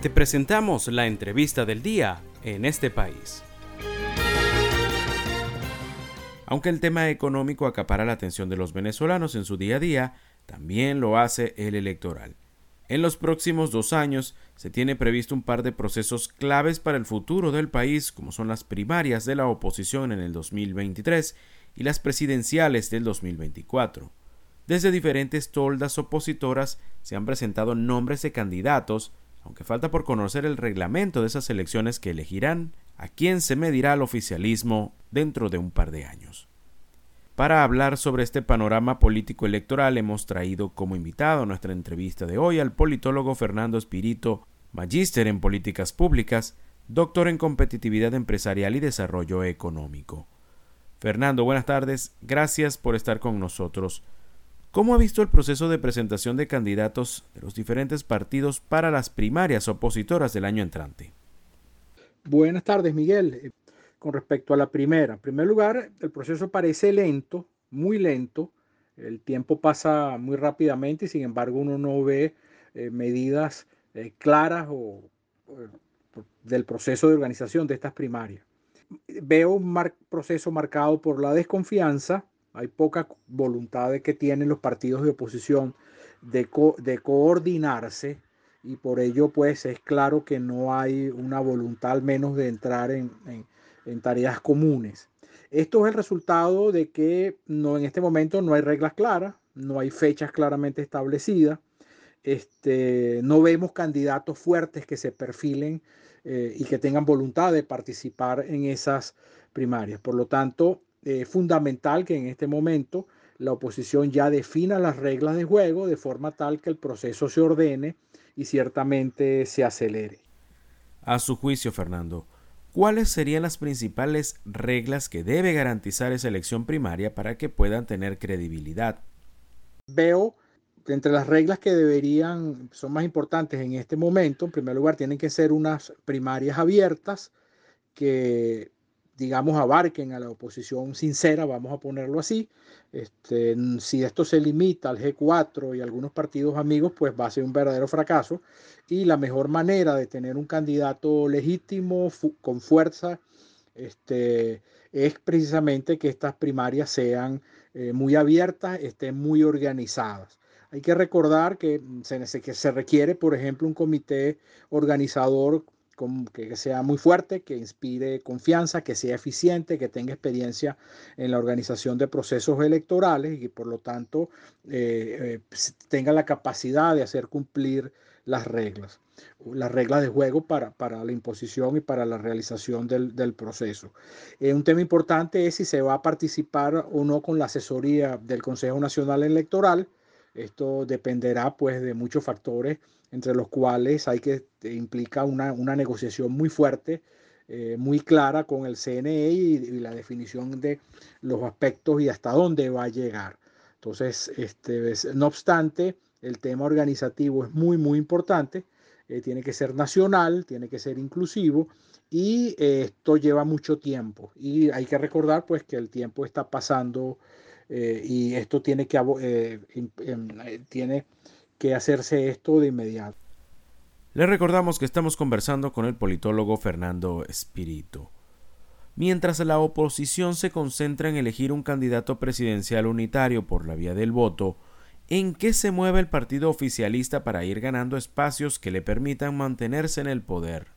Te presentamos la entrevista del día en este país. Aunque el tema económico acapara la atención de los venezolanos en su día a día, también lo hace el electoral. En los próximos dos años se tiene previsto un par de procesos claves para el futuro del país, como son las primarias de la oposición en el 2023 y las presidenciales del 2024. Desde diferentes toldas opositoras se han presentado nombres de candidatos aunque falta por conocer el reglamento de esas elecciones que elegirán a quién se medirá el oficialismo dentro de un par de años. Para hablar sobre este panorama político electoral hemos traído como invitado a nuestra entrevista de hoy al politólogo Fernando Espirito, magíster en políticas públicas, doctor en competitividad empresarial y desarrollo económico. Fernando, buenas tardes, gracias por estar con nosotros. ¿Cómo ha visto el proceso de presentación de candidatos de los diferentes partidos para las primarias opositoras del año entrante? Buenas tardes, Miguel. Eh, con respecto a la primera, en primer lugar, el proceso parece lento, muy lento. El tiempo pasa muy rápidamente y sin embargo uno no ve eh, medidas eh, claras o, del proceso de organización de estas primarias. Veo un proceso marcado por la desconfianza, hay poca voluntad de que tienen los partidos de oposición de, de coordinarse y por ello pues es claro que no hay una voluntad al menos de entrar en, en, tareas comunes. Esto es el resultado de que no, en este momento no hay reglas claras, no hay fechas claramente establecidas, este, no vemos candidatos fuertes que se perfilen eh, y que tengan voluntad de participar en esas primarias. Por lo tanto, eh, fundamental que en este momento la oposición ya defina las reglas de juego de forma tal que el proceso se ordene y ciertamente se acelere. A su juicio, Fernando, ¿cuáles serían las principales reglas que debe garantizar esa elección primaria para que puedan tener credibilidad? Veo que entre las reglas que deberían, son más importantes en este momento, en primer lugar, tienen que ser unas primarias abiertas que digamos, abarquen a la oposición sincera, vamos a ponerlo así. Este, si esto se limita al G4 y algunos partidos amigos, pues va a ser un verdadero fracaso. Y la mejor manera de tener un candidato legítimo, con fuerza, este, es precisamente que estas primarias sean eh, muy abiertas, estén muy organizadas. Hay que recordar que se, que se requiere, por ejemplo, un comité organizador que sea muy fuerte, que inspire confianza, que sea eficiente, que tenga experiencia en la organización de procesos electorales y por lo tanto eh, eh, tenga la capacidad de hacer cumplir las reglas, las reglas de juego para, para la imposición y para la realización del, del proceso. Eh, un tema importante es si se va a participar o no con la asesoría del Consejo Nacional Electoral. Esto dependerá pues de muchos factores entre los cuales hay que eh, implica una, negociación muy fuerte, eh, muy clara con el CNE y, la definición de los aspectos y hasta dónde va a llegar. Entonces, este, no obstante, el tema organizativo es muy, muy importante. Eh, tiene que ser nacional, tiene que ser inclusivo y esto lleva mucho tiempo. Y hay que recordar pues que el tiempo está pasando y esto tiene que, em, tiene que hacerse esto de inmediato. Le recordamos que estamos conversando con el politólogo Fernando Espíritu. Mientras la oposición se concentra en elegir un candidato presidencial unitario por la vía del voto, ¿en qué se mueve el partido oficialista para ir ganando espacios que le permitan mantenerse en el poder?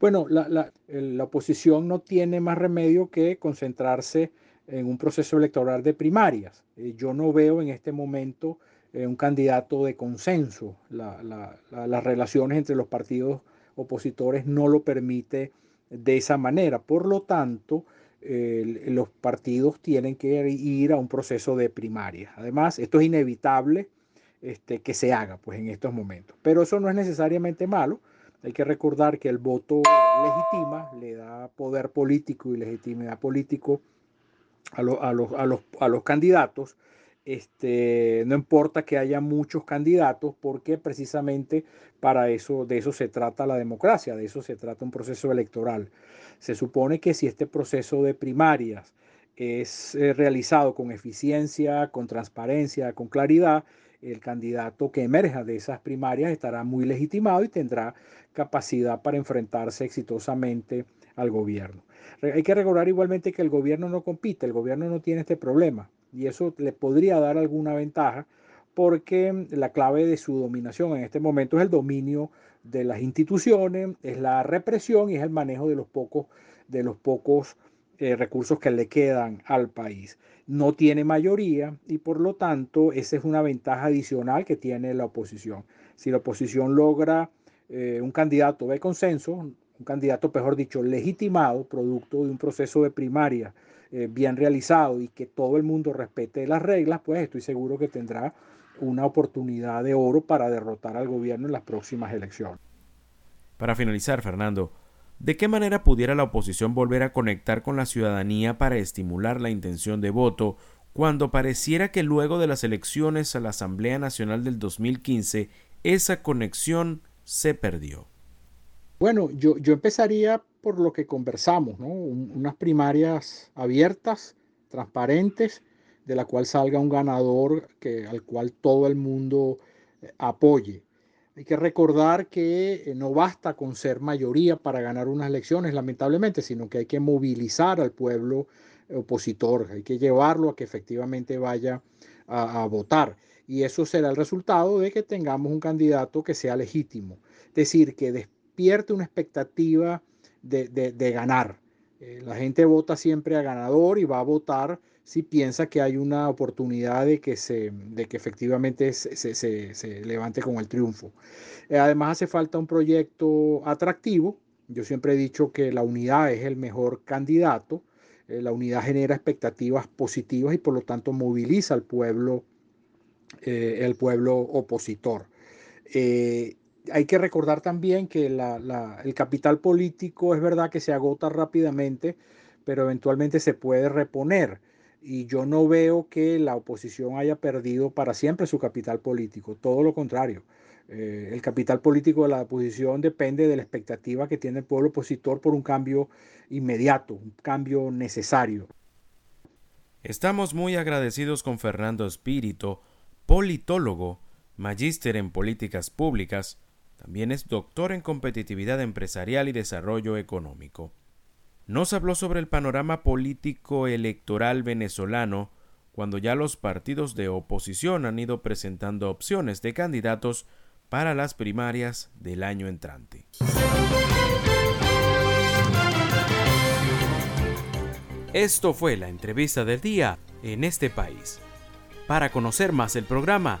Bueno, la, la oposición no tiene más remedio que concentrarse en un proceso electoral de primarias. Eh, yo no veo en este momento eh, un candidato de consenso. las relaciones entre los partidos opositores no lo permite de esa manera. Por lo tanto, los partidos tienen que ir a un proceso de primaria. Además, esto es inevitable este, que se haga pues, en estos momentos. Pero eso no es necesariamente malo. Hay que recordar que el voto legitima, le da poder político y legitimidad político a, a, los, a, los, a los candidatos este, no importa que haya muchos candidatos, porque precisamente para eso, de eso se trata la democracia, de eso se trata un proceso electoral. Se supone que si este proceso de primarias es eh, realizado con eficiencia, con transparencia, con claridad, el candidato que emerja de esas primarias estará muy legitimado y tendrá capacidad para enfrentarse exitosamente al gobierno. Hay que recordar igualmente que el gobierno no compite, el gobierno no tiene este problema y eso le podría dar alguna ventaja porque la clave de su dominación en este momento es el dominio de las instituciones, es la represión y es el manejo de los pocos, de los pocos eh, recursos que le quedan al país. No tiene mayoría y por lo tanto esa es una ventaja adicional que tiene la oposición. Si la oposición logra eh, un candidato de consenso, un candidato, mejor dicho, legitimado, producto de un proceso de primaria eh, bien realizado y que todo el mundo respete las reglas, pues estoy seguro que tendrá una oportunidad de oro para derrotar al gobierno en las próximas elecciones. Para finalizar, Fernando, ¿de qué manera pudiera la oposición volver a conectar con la ciudadanía para estimular la intención de voto cuando pareciera que luego de las elecciones a la Asamblea Nacional del 2015 esa conexión se perdió? Bueno, yo, yo empezaría por lo que conversamos, ¿no? unas primarias abiertas, transparentes, de la cual salga un ganador que, al cual todo el mundo eh, apoye. Hay que recordar que eh, no basta con ser mayoría para ganar unas elecciones, lamentablemente, sino que hay que movilizar al pueblo opositor, hay que llevarlo a que efectivamente vaya a, votar. Y eso será el resultado de que tengamos un candidato que sea legítimo, es decir, que despierte una expectativa de, ganar. Eh, la gente vota siempre a ganador y va a votar si piensa que hay una oportunidad de que, se, de que efectivamente se, levante con el triunfo. Eh, además hace falta un proyecto atractivo. Yo siempre he dicho que la unidad es el mejor candidato. Eh, la unidad genera expectativas positivas y por lo tanto moviliza al pueblo, el pueblo opositor. Hay que recordar también que el capital político es verdad que se agota rápidamente, pero eventualmente se puede reponer y yo no veo que la oposición haya perdido para siempre su capital político, todo lo contrario. Eh, el capital político de la oposición depende de la expectativa que tiene el pueblo opositor por un cambio inmediato, un cambio necesario. Estamos muy agradecidos con Fernando Espíritu, politólogo, magíster en políticas públicas, también es doctor en competitividad empresarial y desarrollo económico nos habló sobre el panorama político electoral venezolano cuando ya los partidos de oposición han ido presentando opciones de candidatos para las primarias del año entrante. Esto fue la entrevista del día en este país. Para conocer más el programa,